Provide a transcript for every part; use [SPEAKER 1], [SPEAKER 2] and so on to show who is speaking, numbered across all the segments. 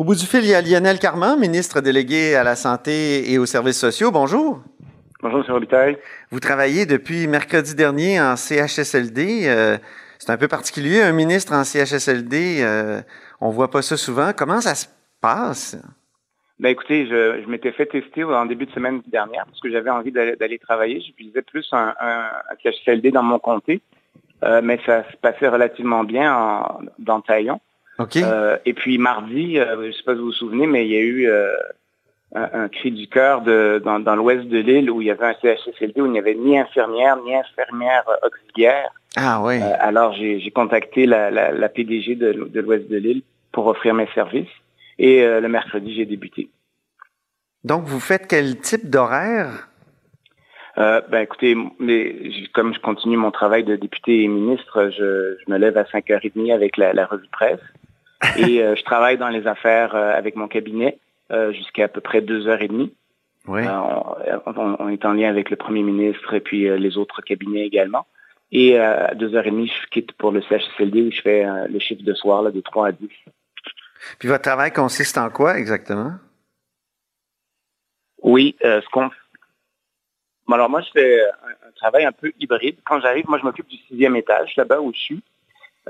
[SPEAKER 1] Au bout du fil, il y a Lionel Carman, ministre délégué à la Santé et aux services sociaux. Bonjour.
[SPEAKER 2] Bonjour, M. Robitaille.
[SPEAKER 1] Vous travaillez depuis mercredi dernier en CHSLD. Euh, c'est un peu particulier, un ministre en CHSLD. Euh, on voit pas ça souvent. Comment ça se passe?
[SPEAKER 2] Ben écoutez, je, m'étais fait tester en début de semaine dernière parce que j'avais envie d'aller travailler. J'utilisais plus un, CHSLD dans mon comté, euh, mais ça se passait relativement bien en, dans Taillon. Euh, et puis mardi, euh, je ne sais pas si vous vous souvenez, mais il y a eu euh, un, cri du cœur dans, l'ouest de l'île où il y avait un CHSLD où il n'y avait ni infirmière ni infirmière auxiliaire.
[SPEAKER 1] Ah oui.
[SPEAKER 2] alors j'ai contacté la, PDG de, l'ouest de l'île pour offrir mes services. Et le mercredi, j'ai débuté.
[SPEAKER 1] Donc, vous faites quel type d'horaire?
[SPEAKER 2] ben écoutez, mais, comme je continue mon travail de député et ministre, je, me lève à 5h30 avec la, la revue de presse. Et euh, je travaille dans les affaires euh, avec mon cabinet euh, jusqu'à à peu près deux heures et demie.
[SPEAKER 1] Oui.
[SPEAKER 2] On, est en lien avec le premier ministre et puis les autres cabinets également. Et à deux heures et demie, je quitte pour le CHSLD où je fais le chiffre de soir là, de 3 à 10.
[SPEAKER 1] Puis votre travail consiste en quoi exactement?
[SPEAKER 2] Oui, ce qu'on alors moi, je fais un, travail un peu hybride. Quand j'arrive, moi, je m'occupe du sixième étage, là-bas où je suis.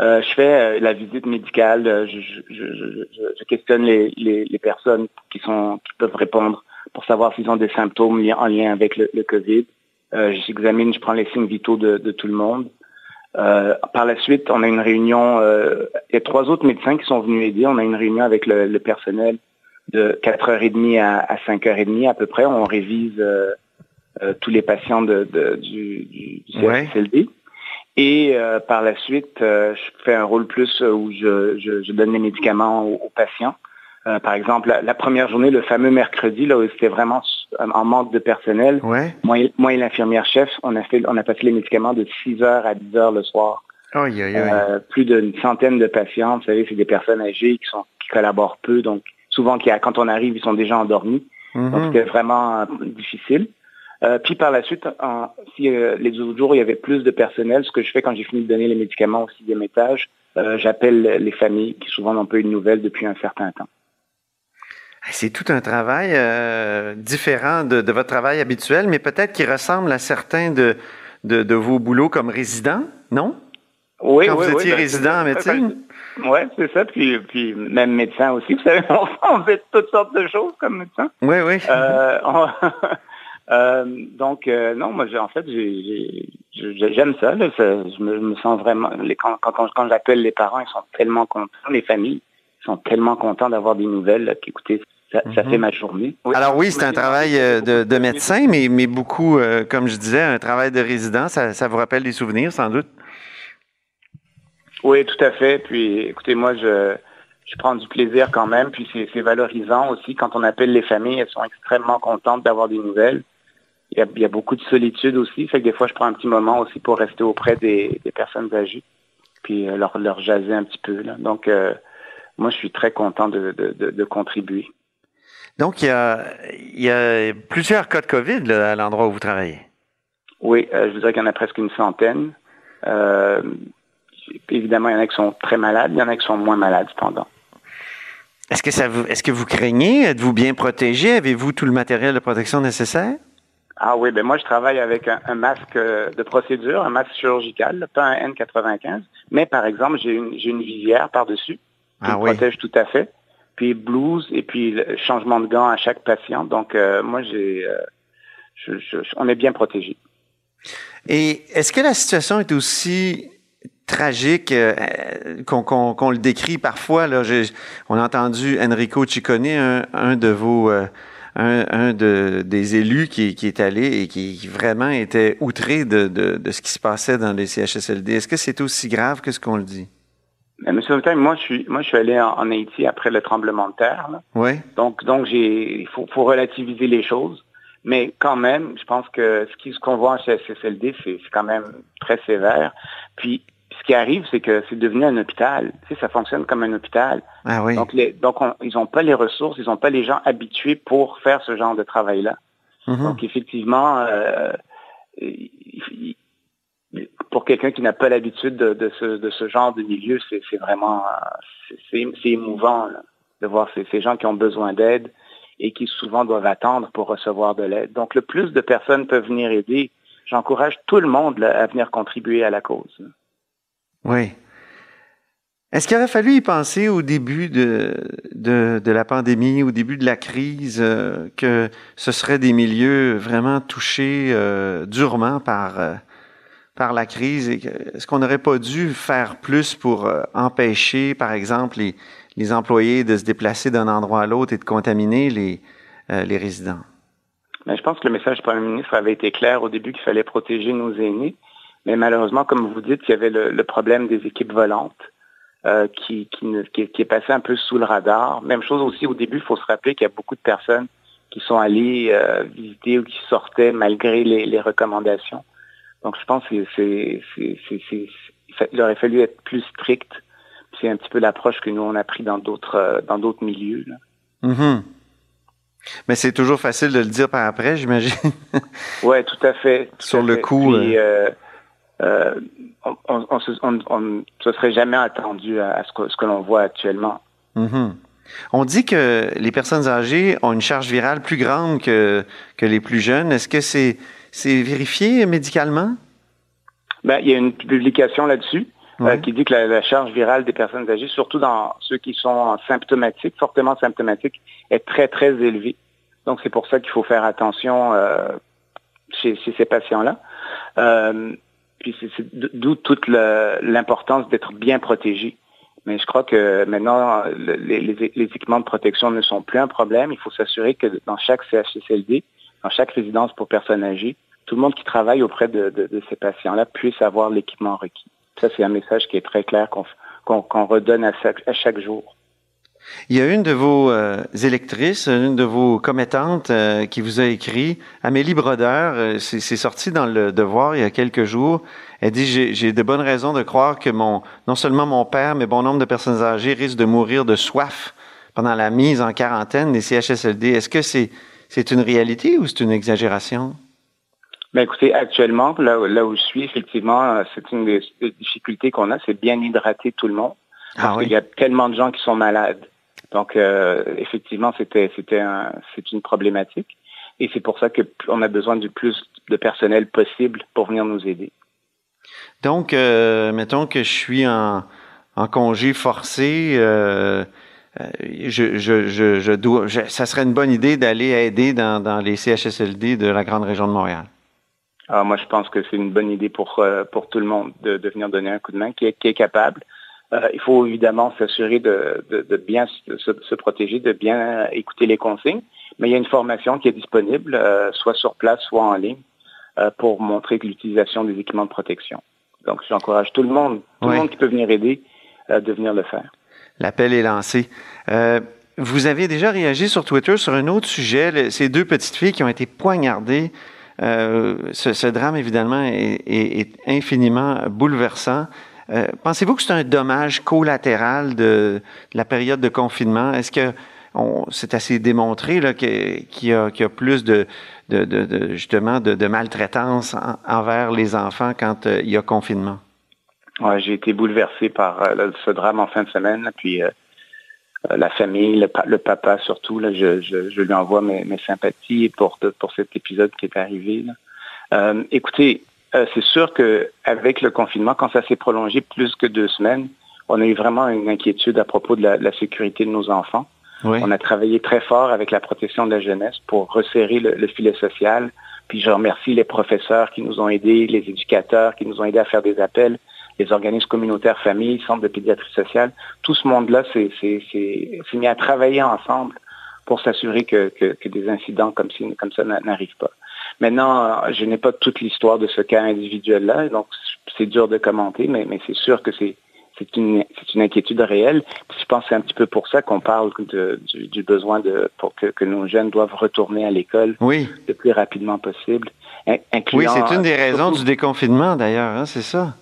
[SPEAKER 2] Euh, je fais euh, la visite médicale, euh, je, questionne les, personnes qui sont qui peuvent répondre pour savoir s'ils ont des symptômes en lien avec le, COVID. J'examine, je prends les signes vitaux de, tout le monde. par la suite, on a une réunion. il y a trois autres médecins qui sont venus aider. On a une réunion avec le, personnel de 4h30 à, à 5h30 à peu près. On révise tous les patients de, du, du, CSLD. Et euh, par la suite, euh, je fais un rôle plus euh, où je, donne les médicaments aux, patients. par exemple, la, première journée, le fameux mercredi, là où c'était vraiment en manque de personnel, moi, et, l'infirmière chef, on a, fait, on a passé les médicaments de 6 heures à 10 heures le soir. plus d'une centaine de patients, vous savez, c'est des personnes âgées qui, sont, qui collaborent peu, donc souvent quand on arrive, ils sont déjà endormis. Mm-hmm. Donc c'était vraiment difficile. Euh, puis par la suite, si euh, les autres jours, il y avait plus de personnel, ce que je fais quand j'ai fini de donner les médicaments au sixième étage, euh, j'appelle les familles qui souvent n'ont pas eu de nouvelles depuis un certain temps.
[SPEAKER 1] C'est tout un travail différent de, votre travail habituel, mais peut-être qui ressemble à certains de, de, vos boulots comme résident, non?
[SPEAKER 2] Oui,
[SPEAKER 1] Quand
[SPEAKER 2] oui,
[SPEAKER 1] vous étiez
[SPEAKER 2] ben,
[SPEAKER 1] résident en médecine?
[SPEAKER 2] Oui, c'est ça. Puis, puis même médecin aussi. Vous savez, on fait toutes sortes de choses comme médecin.
[SPEAKER 1] Oui, oui.
[SPEAKER 2] Euh, donc, euh, non, moi, en fait, j'aime ça, Je, me, sens vraiment... quand, quand, j'appelle les parents, ils sont tellement contents. Les familles sont tellement contents d'avoir des nouvelles qu'écoutez, ça, ça, fait ma journée.
[SPEAKER 1] Alors oui, c'est un travail euh, de, médecin, mais, mais beaucoup, comme je disais, un travail de résident. Ça, ça vous rappelle des souvenirs, sans doute?
[SPEAKER 2] Oui, tout à fait. Puis, écoutez, moi, je je prends du plaisir quand même, puis c'est valorisant aussi quand on appelle les familles, elles sont extrêmement contentes d'avoir des nouvelles il y, a, beaucoup de solitude aussi. Fait que des fois, je prends un petit moment aussi pour rester auprès des, personnes âgées, puis euh, leur, leur jaser un petit peu. Donc, euh, moi, je suis très content de, contribuer.
[SPEAKER 1] Donc, il y, a, plusieurs cas de COVID à l'endroit où vous travaillez.
[SPEAKER 2] Oui, euh, je vous dirais qu'il y en a presque une centaine. évidemment, il y en a qui sont très malades, il y en a qui sont moins malades cependant.
[SPEAKER 1] Est-ce que, ça vous, est-ce que vous craignez? Êtes-vous bien protégé? Avez-vous tout le matériel de protection nécessaire?
[SPEAKER 2] Ah oui, ben moi je travaille avec un, masque euh, de procédure, un masque chirurgical, pas un N95, mais par exemple j'ai une, une visière par-dessus qui ah me protège tout à fait, puis blouse et puis le changement de gants à chaque patient. Donc euh, moi j'ai, euh, on est bien protégé.
[SPEAKER 1] Et est-ce que la situation est aussi tragique qu'on le décrit parfois? Là, on a entendu Enrico Ciccone, un, un de vos un, des élus qui, est allé et qui, vraiment était outré de, ce qui se passait dans les CHSLD. Est-ce que c'est aussi grave que ce qu'on le dit?
[SPEAKER 2] Monsieur Houtin, moi je suis moi je suis allé en, Haïti après le tremblement de terre.
[SPEAKER 1] Oui.
[SPEAKER 2] Donc donc j'ai il faut, relativiser les choses, mais quand même je pense que ce qu'on voit en CHSLD c'est quand même très sévère. Puis ce qui arrive, c'est que c'est devenu un hôpital. Tu sais, ça fonctionne comme un hôpital.
[SPEAKER 1] Ah oui.
[SPEAKER 2] Donc, donc ils n'ont pas les ressources, ils n'ont pas les gens habitués pour faire ce genre de travail-là. Mm-hmm. Donc, effectivement, euh, pour quelqu'un qui n'a pas l'habitude de, ce, de ce genre de milieu, c'est vraiment c'est émouvant. de voir ces, ces gens qui ont besoin d'aide et qui souvent doivent attendre pour recevoir de l'aide. Donc, le plus de personnes peuvent venir aider, j'encourage tout le monde à venir contribuer à la cause.
[SPEAKER 1] Oui. Est-ce qu'il aurait fallu y penser au début de, de, la pandémie, au début de la crise, euh, que ce serait des milieux vraiment touchés euh, durement par, euh, par la crise? Est-ce qu'on n'aurait pas dû faire plus pour empêcher, par exemple, les, les, employés de se déplacer d'un endroit à l'autre et de contaminer les, les résidents?
[SPEAKER 2] Mais je pense que le message du Premier ministre avait été clair au début qu'il fallait protéger nos aînés. Mais malheureusement, comme vous dites, il y avait le, le problème des équipes volantes. Euh, qui, qui, qui, qui, est passé un peu sous le radar. Même chose aussi au début, il faut se rappeler qu'il y a beaucoup de personnes qui sont allées euh, visiter ou qui sortaient malgré les, les recommandations. Donc je pense que c'est, il aurait fallu être plus strict. C'est un petit peu l'approche que nous on a pris dans d'autres euh, dans d'autres milieux. Là.
[SPEAKER 1] Mm -hmm. Mais c'est toujours facile de le dire par après, j'imagine.
[SPEAKER 2] ouais, tout à fait. Tout
[SPEAKER 1] Sur
[SPEAKER 2] à
[SPEAKER 1] le
[SPEAKER 2] fait.
[SPEAKER 1] coup.
[SPEAKER 2] Puis, euh, euh, on, on, se, on, se serait jamais attendu à, à ce que, ce que l'on voit actuellement.
[SPEAKER 1] -hmm. On dit que les personnes âgées ont une charge virale plus grande que, que les plus jeunes. Est-ce que c'est vérifié médicalement?
[SPEAKER 2] Ben, il y a une publication là-dessus euh, qui dit que la, la, charge virale des personnes âgées, surtout dans ceux qui sont symptomatiques, fortement symptomatiques, est très, très élevée. Donc, c'est pour ça qu'il faut faire attention euh, chez, chez, ces patients-là. Euh, puis c'est d'où toute l'importance d'être bien protégé. Mais je crois que maintenant, les, équipements de protection ne sont plus un problème. Il faut s'assurer que dans chaque CHSLD, dans chaque résidence pour personnes âgées, tout le monde qui travaille auprès de, ces patients-là puisse avoir l'équipement requis. Ça, c'est un message qui est très clair qu'on qu qu redonne à chaque jour.
[SPEAKER 1] Il y a une de vos euh, électrices, une de vos commettantes euh, qui vous a écrit, Amélie Brodeur, euh, c'est sorti dans le Devoir il y a quelques jours. Elle dit j'ai de bonnes raisons de croire que mon non seulement mon père, mais bon nombre de personnes âgées risquent de mourir de soif pendant la mise en quarantaine des CHSLD. Est-ce que c'est c'est une réalité ou c'est une exagération?
[SPEAKER 2] Ben écoutez, actuellement, là, là où je suis, effectivement, c'est une des, des difficultés qu'on a, c'est bien hydrater tout le monde. Parce ah oui. qu'il y a tellement de gens qui sont malades. Donc, euh, effectivement, c'était, c'était un, c'est une problématique. Et c'est pour ça qu'on a besoin du plus de personnel possible pour venir nous aider.
[SPEAKER 1] Donc, euh, mettons que je suis en, en congé forcé, euh, je, je, je, je dois, je, ça serait une bonne idée d'aller aider dans, dans les CHSLD de la grande région de Montréal?
[SPEAKER 2] Alors, moi, je pense que c'est une bonne idée pour, pour tout le monde de, de venir donner un coup de main, qui est, qui est capable. Euh, il faut évidemment s'assurer de, de, de, bien se, se, protéger, de bien écouter les consignes. Mais il y a une formation qui est disponible, euh, soit sur place, soit en ligne, euh, pour montrer l'utilisation des équipements de protection. Donc, j'encourage tout le monde, tout oui. le monde qui peut venir aider, de venir le faire.
[SPEAKER 1] L'appel est lancé. vous avez déjà réagi sur Twitter sur un autre sujet, ces deux petites filles qui ont été poignardées. Ce, ce, drame, évidemment, est, est, est infiniment bouleversant. Euh, Pensez-vous que c'est un dommage collatéral de, la période de confinement? Est-ce que c'est assez démontré qu'il qu y, a plus de, justement de, maltraitance en, envers les enfants quand euh, il y a confinement?
[SPEAKER 2] Ouais, j'ai été bouleversé par euh, ce drame en fin de semaine, puis la famille, le, papa surtout. Je, lui envoie mes, sympathies pour, cet épisode qui est arrivé. Écoutez, euh, c'est sûr que avec le confinement, quand ça s'est prolongé plus que deux semaines, on a eu vraiment une inquiétude à propos de la, la sécurité de nos enfants. Oui. On a travaillé très fort avec la protection de la jeunesse pour resserrer le, le, filet social. Puis je remercie les professeurs qui nous ont aidés, les éducateurs qui nous ont aidés à faire des appels, les organismes communautaires familles, centres de pédiatrie sociale. Tout ce monde-là s'est mis à travailler ensemble pour s'assurer que, que, que, des incidents comme, ci, comme ça n'arrivent pas. Maintenant, je n'ai pas toute l'histoire de ce cas individuel-là, donc c'est dur de commenter, mais, mais c'est sûr que c'est c'est une, une inquiétude réelle. je pense que c'est un petit peu pour ça qu'on parle de, du, du, besoin de pour que, que, nos jeunes doivent retourner à l'école
[SPEAKER 1] oui.
[SPEAKER 2] le plus rapidement possible.
[SPEAKER 1] Incluant, oui, c'est une des raisons du déconfinement d'ailleurs, hein, c'est ça.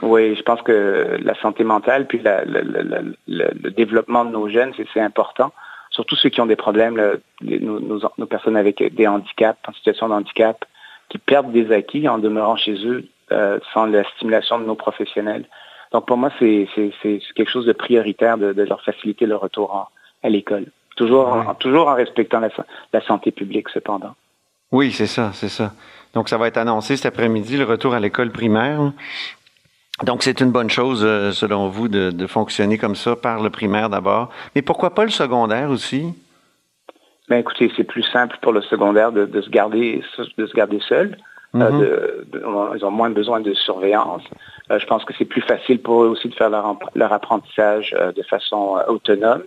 [SPEAKER 2] Oui, je pense que la santé mentale puis la, le, développement de nos jeunes, c'est important surtout ceux qui ont des problèmes, les, nos, nos, nos, personnes avec des handicaps, en situation de handicap, qui perdent des acquis en demeurant chez eux euh, sans la stimulation de nos professionnels. Donc pour moi, c'est quelque chose de prioritaire de, de, leur faciliter le retour en, à l'école. Toujours, en, toujours en respectant la, la santé publique, cependant.
[SPEAKER 1] Oui, c'est ça, c'est ça. Donc, ça va être annoncé cet après-midi, le retour à l'école primaire. Donc, c'est une bonne chose, euh, selon vous, de, de, fonctionner comme ça par le primaire d'abord. Mais pourquoi pas le secondaire aussi?
[SPEAKER 2] Ben, écoutez, c'est plus simple pour le secondaire de, de, se, garder, de se garder seul. Euh, de, ils ont moins besoin de surveillance. Euh, je pense que c'est plus facile pour eux aussi de faire leur, leur apprentissage euh, de façon euh, autonome.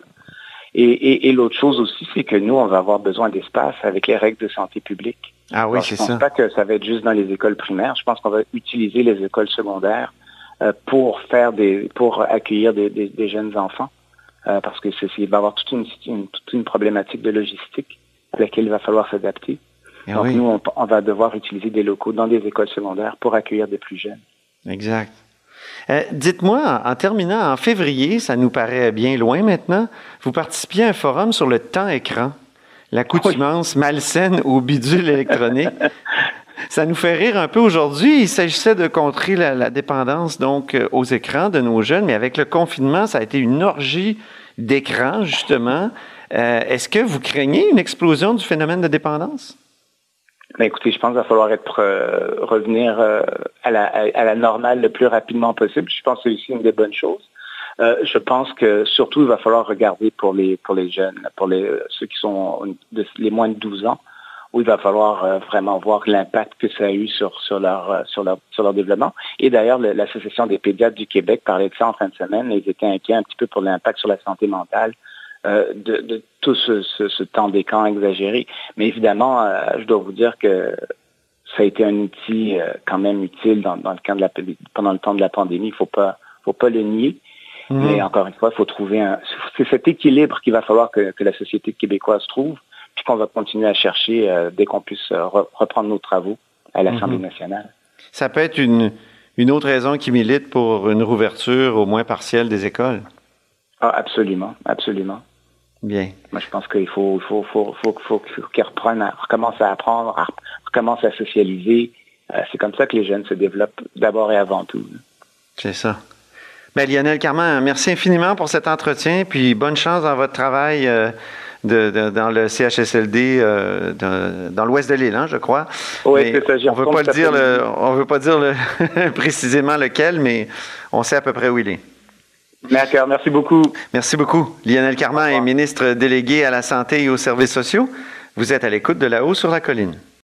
[SPEAKER 2] Et, et, et l'autre chose aussi, c'est que nous, on va avoir besoin d'espace avec les règles de santé publique.
[SPEAKER 1] Ah oui, c'est ça.
[SPEAKER 2] Je pense pas que ça va être juste dans les écoles primaires. Je pense qu'on va utiliser les écoles secondaires pour faire des, pour accueillir des, des, des jeunes enfants, euh, parce que c'est, il va y avoir toute une, une, toute une problématique de logistique à laquelle il va falloir s'adapter. Et Donc oui. nous, on, on, va devoir utiliser des locaux dans des écoles secondaires pour accueillir des plus jeunes.
[SPEAKER 1] Exact. Euh, dites-moi, en terminant, en février, ça nous paraît bien loin maintenant, vous participiez à un forum sur le temps écran, l'accoutumance oui. malsaine au bidule électronique. ça nous fait rire un peu aujourd'hui. Il s'agissait de contrer la, dépendance donc euh, aux écrans de nos jeunes, mais avec le confinement, ça a été une orgie d'écrans, justement. Euh, Est-ce que vous craignez une explosion du phénomène de dépendance?
[SPEAKER 2] Ben écoutez, je pense qu'il va falloir être euh, revenir à, la, normale le plus rapidement possible. Je pense que c'est aussi une des bonnes choses. Je pense que surtout il va falloir regarder pour les pour les jeunes, pour les ceux qui sont les moins de 12 ans, où il va falloir euh, vraiment voir l'impact que ça a eu sur sur leur sur leur sur leur développement. Et d'ailleurs, l'association des pédiatres du Québec parlait de ça en fin de semaine. Ils étaient inquiets un petit peu pour l'impact sur la santé mentale euh, de, de, tout ce, ce, ce temps d'écran exagéré. Mais évidemment, euh, je dois vous dire que ça a été un outil euh, quand même utile dans, dans, le cadre de la, pendant le temps de la pandémie. Il faut pas, faut pas le nier. Mmh. Mais encore une fois, il faut trouver un. C'est cet équilibre qu'il va falloir que, que, la société québécoise trouve, puis qu'on va continuer à chercher euh, dès qu'on puisse re, reprendre nos travaux à l'Assemblée mmh. nationale.
[SPEAKER 1] Ça peut être une, une autre raison qui milite pour une rouverture au moins partielle des écoles?
[SPEAKER 2] Ah, absolument, absolument.
[SPEAKER 1] Bien.
[SPEAKER 2] Moi, je pense qu'il faut, faut, faut, faut, faut, qu'ils reprennent, recommencent à apprendre, recommencent à socialiser. Euh, c'est comme ça que les jeunes se développent d'abord et avant tout.
[SPEAKER 1] C'est ça. Ben, Lionel Carman, merci infiniment pour cet entretien, puis bonne chance dans votre travail euh, de, de, dans le CHSLD euh, de, dans l'ouest de l'île, hein, je crois.
[SPEAKER 2] Oui, c'est ça.
[SPEAKER 1] On veut pas le dire, le, on veut pas dire le précisément lequel, mais on sait à peu près où il est.
[SPEAKER 2] D'accord, merci beaucoup.
[SPEAKER 1] Merci beaucoup. Lionel Carman est ministre délégué à la santé et aux services sociaux. Vous êtes à l'écoute de là-haut sur la colline.